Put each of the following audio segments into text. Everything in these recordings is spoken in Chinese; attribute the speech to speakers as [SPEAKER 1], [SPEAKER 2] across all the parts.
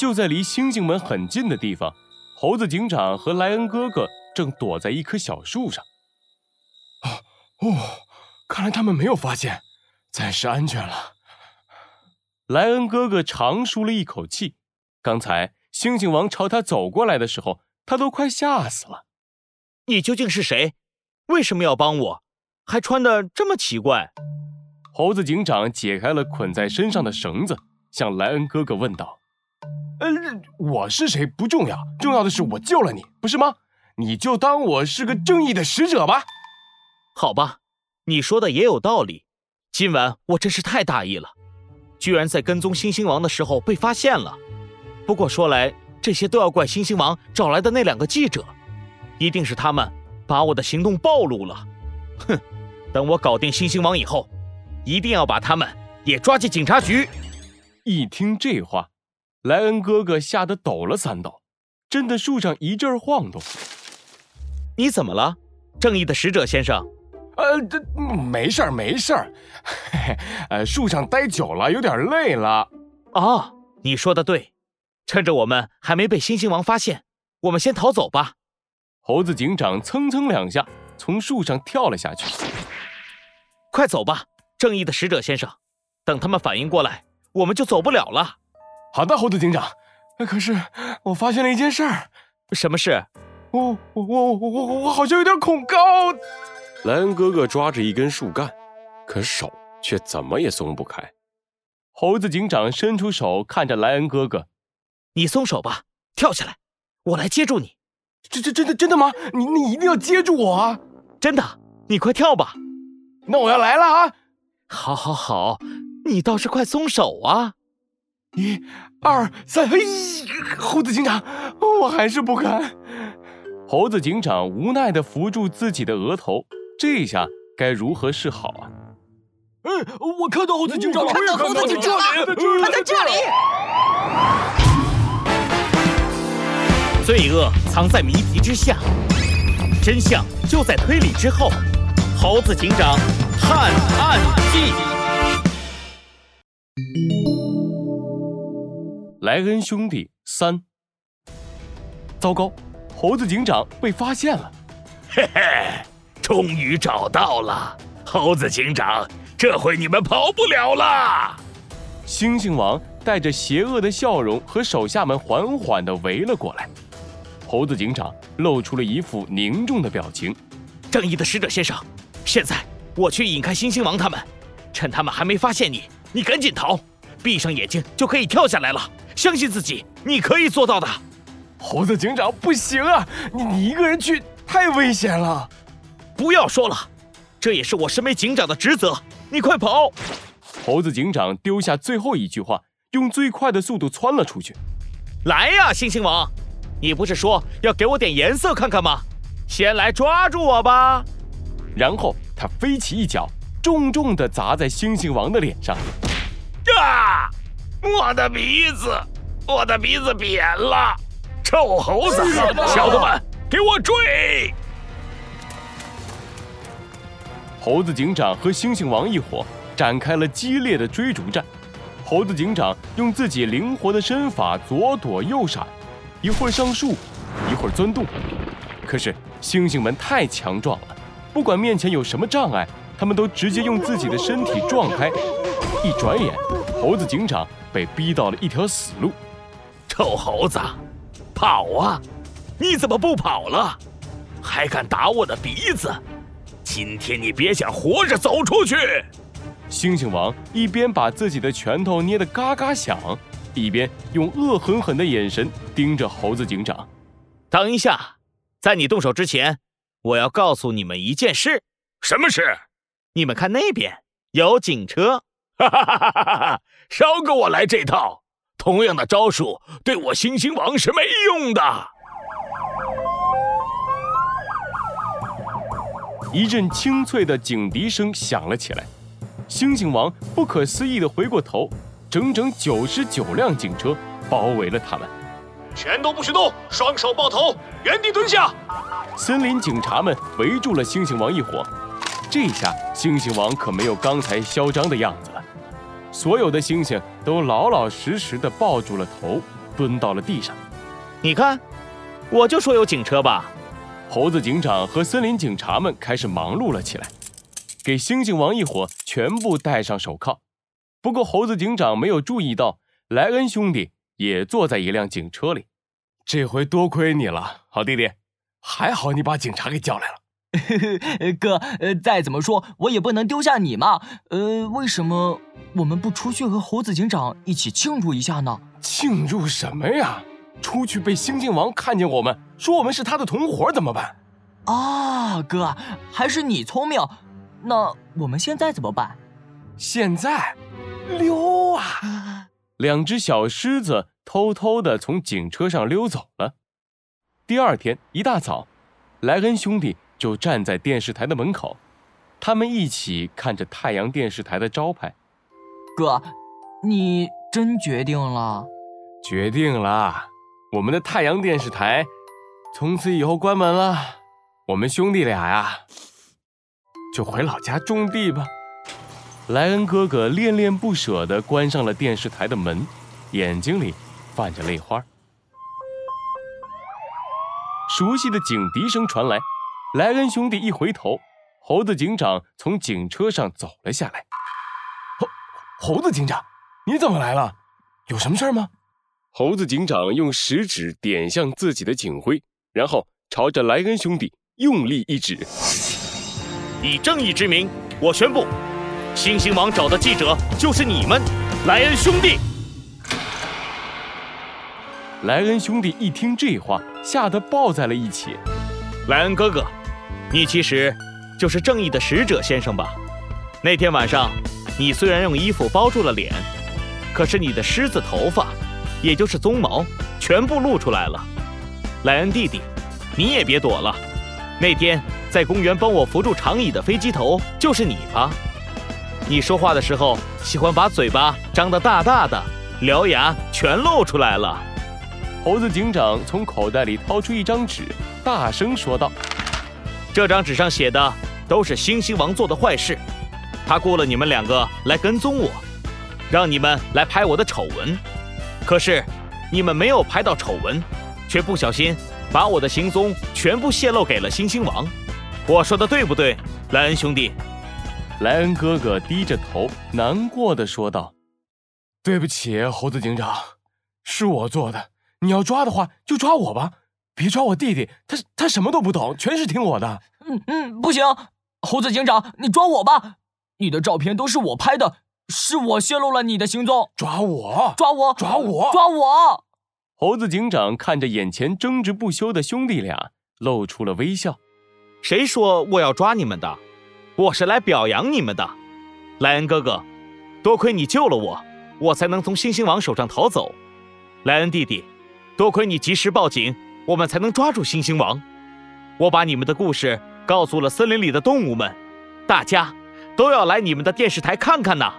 [SPEAKER 1] 就在离星星门很近的地方，猴子警长和莱恩哥哥正躲在一棵小树上。
[SPEAKER 2] 哦哦，看来他们没有发现，暂时安全了。
[SPEAKER 1] 莱恩哥哥长舒了一口气。刚才猩猩王朝他走过来的时候，他都快吓死了。
[SPEAKER 3] 你究竟是谁？为什么要帮我？还穿的这么奇怪？
[SPEAKER 1] 猴子警长解开了捆在身上的绳子，向莱恩哥哥问道：“
[SPEAKER 2] 呃，我是谁不重要，重要的是我救了你，不是吗？你就当我是个正义的使者吧。”
[SPEAKER 3] 好吧，你说的也有道理。今晚我真是太大意了，居然在跟踪星星王的时候被发现了。不过说来，这些都要怪星星王找来的那两个记者，一定是他们把我的行动暴露了。哼，等我搞定星星王以后，一定要把他们也抓进警察局。
[SPEAKER 1] 一听这话，莱恩哥哥吓得抖了三抖，震得树上一阵晃动。
[SPEAKER 3] 你怎么了，正义的使者先生？
[SPEAKER 2] 呃，这没事儿，没事儿。嘿嘿，呃，树上待久了，有点累了。
[SPEAKER 3] 啊，你说的对。趁着我们还没被猩猩王发现，我们先逃走吧。
[SPEAKER 1] 猴子警长蹭蹭两下从树上跳了下去。
[SPEAKER 3] 快走吧，正义的使者先生。等他们反应过来，我们就走不了了。
[SPEAKER 2] 好的，猴子警长。可是我发现了一件事儿。
[SPEAKER 3] 什么事？
[SPEAKER 2] 我我我我我好像有点恐高。
[SPEAKER 4] 莱恩哥哥抓着一根树干，可手却怎么也松不开。
[SPEAKER 1] 猴子警长伸出手看着莱恩哥哥。
[SPEAKER 3] 你松手吧，跳下来，我来接住你。
[SPEAKER 2] 这这真的真的吗？你你一定要接住我啊！
[SPEAKER 3] 真的，你快跳吧。
[SPEAKER 2] 那我要来了啊！
[SPEAKER 3] 好，好，好，你倒是快松手啊！
[SPEAKER 2] 一、二、三，嘿！猴子警长，我还是不敢。
[SPEAKER 1] 猴子警长无奈的扶住自己的额头，这下该如何是好啊？
[SPEAKER 2] 哎，我看到猴子警长了！
[SPEAKER 5] 看到猴子警长了！他在这里。
[SPEAKER 3] 罪恶藏在谜题之下，真相就在推理之后。猴子警长探案记。
[SPEAKER 1] 莱恩兄弟三。糟糕，猴子警长被发现了！
[SPEAKER 6] 嘿嘿，终于找到了，猴子警长，这回你们跑不了了。
[SPEAKER 1] 猩猩王带着邪恶的笑容和手下们缓缓地围了过来。猴子警长露出了一副凝重的表情。
[SPEAKER 3] 正义的使者先生，现在我去引开猩猩王他们，趁他们还没发现你，你赶紧逃，闭上眼睛就可以跳下来了。相信自己，你可以做到的。
[SPEAKER 2] 猴子警长，不行啊，你你一个人去太危险了。
[SPEAKER 3] 不要说了，这也是我身为警长的职责。你快跑！
[SPEAKER 1] 猴子警长丢下最后一句话，用最快的速度窜了出去。
[SPEAKER 3] 来呀，猩猩王！你不是说要给我点颜色看看吗？先来抓住我吧！
[SPEAKER 1] 然后他飞起一脚，重重地砸在猩猩王的脸上。
[SPEAKER 6] 啊！我的鼻子，我的鼻子扁了！臭猴子，小子们，给我追！
[SPEAKER 1] 猴子警长和猩猩王一伙展开了激烈的追逐战。猴子警长用自己灵活的身法左躲右闪。一会儿上树，一会儿钻洞，可是猩猩们太强壮了，不管面前有什么障碍，他们都直接用自己的身体撞开。一转眼，猴子警长被逼到了一条死路。
[SPEAKER 6] 臭猴子，跑啊！你怎么不跑了？还敢打我的鼻子？今天你别想活着走出去！
[SPEAKER 1] 猩猩王一边把自己的拳头捏得嘎嘎响。一边用恶狠狠的眼神盯着猴子警长。
[SPEAKER 3] 等一下，在你动手之前，我要告诉你们一件事。
[SPEAKER 6] 什么事？
[SPEAKER 3] 你们看那边有警车。
[SPEAKER 6] 哈哈哈哈哈哈！少给我来这套！同样的招数对我星星王是没用的。
[SPEAKER 1] 一阵清脆的警笛声响了起来，星星王不可思议的回过头。整整九十九辆警车包围了他们，
[SPEAKER 7] 全都不许动，双手抱头，原地蹲下。
[SPEAKER 1] 森林警察们围住了猩猩王一伙，这下猩猩王可没有刚才嚣张的样子了。所有的猩猩都老老实实的抱住了头，蹲到了地上。
[SPEAKER 3] 你看，我就说有警车吧。
[SPEAKER 1] 猴子警长和森林警察们开始忙碌了起来，给猩猩王一伙全部戴上手铐。不过猴子警长没有注意到，莱恩兄弟也坐在一辆警车里。
[SPEAKER 2] 这回多亏你了，好弟弟，还好你把警察给叫来了。
[SPEAKER 5] 哥，呃，再怎么说，我也不能丢下你嘛。呃，为什么我们不出去和猴子警长一起庆祝一下呢？
[SPEAKER 2] 庆祝什么呀？出去被猩猩王看见我们，说我们是他的同伙，怎么办？
[SPEAKER 5] 啊，哥，还是你聪明。那我们现在怎么办？
[SPEAKER 2] 现在，溜啊！
[SPEAKER 1] 两只小狮子偷偷的从警车上溜走了。第二天一大早，莱恩兄弟就站在电视台的门口，他们一起看着太阳电视台的招牌。
[SPEAKER 5] 哥，你真决定了？
[SPEAKER 2] 决定了。我们的太阳电视台从此以后关门了，我们兄弟俩呀，就回老家种地吧。
[SPEAKER 1] 莱恩哥哥恋恋不舍地关上了电视台的门，眼睛里泛着泪花。熟悉的警笛声传来，莱恩兄弟一回头，猴子警长从警车上走了下来。
[SPEAKER 2] 猴猴子警长，你怎么来了？有什么事吗？
[SPEAKER 4] 猴子警长用食指点向自己的警徽，然后朝着莱恩兄弟用力一指。
[SPEAKER 3] 以正义之名，我宣布，星星王找的记者就是你们，莱恩兄弟。
[SPEAKER 1] 莱恩兄弟一听这话，吓得抱在了一起。
[SPEAKER 3] 莱恩哥哥，你其实就是正义的使者先生吧？那天晚上，你虽然用衣服包住了脸，可是你的狮子头发。也就是鬃毛全部露出来了，莱恩弟弟，你也别躲了。那天在公园帮我扶住长椅的飞机头就是你吧？你说话的时候喜欢把嘴巴张得大大的，獠牙全露出来了。
[SPEAKER 1] 猴子警长从口袋里掏出一张纸，大声说道：“
[SPEAKER 3] 这张纸上写的都是星星王做的坏事，他雇了你们两个来跟踪我，让你们来拍我的丑闻。”可是，你们没有拍到丑闻，却不小心把我的行踪全部泄露给了星星王。我说的对不对，莱恩兄弟？
[SPEAKER 1] 莱恩哥哥低着头，难过的说道：“
[SPEAKER 2] 对不起，猴子警长，是我做的。你要抓的话，就抓我吧，别抓我弟弟，他他什么都不懂，全是听我的。”
[SPEAKER 5] 嗯嗯，不行，猴子警长，你抓我吧，你的照片都是我拍的。是我泄露了你的行踪，
[SPEAKER 2] 抓我！
[SPEAKER 5] 抓我！
[SPEAKER 2] 抓我！
[SPEAKER 5] 抓我！
[SPEAKER 1] 猴子警长看着眼前争执不休的兄弟俩，露出了微笑。
[SPEAKER 3] 谁说我要抓你们的？我是来表扬你们的。莱恩哥哥，多亏你救了我，我才能从星星王手上逃走。莱恩弟弟，多亏你及时报警，我们才能抓住星星王。我把你们的故事告诉了森林里的动物们，大家都要来你们的电视台看看呐。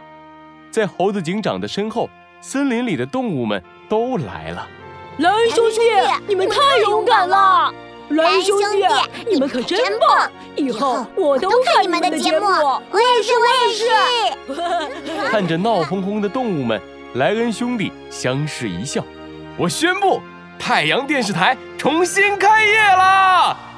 [SPEAKER 1] 在猴子警长的身后，森林里的动物们都来了。
[SPEAKER 8] 莱恩兄弟，你们太勇敢了！莱恩兄弟，你们可真棒！以后我都看你们的节目。
[SPEAKER 9] 我也是，我也
[SPEAKER 1] 是。看着闹哄哄的动物们，莱恩兄弟相视一笑。
[SPEAKER 2] 我宣布，太阳电视台重新开业啦！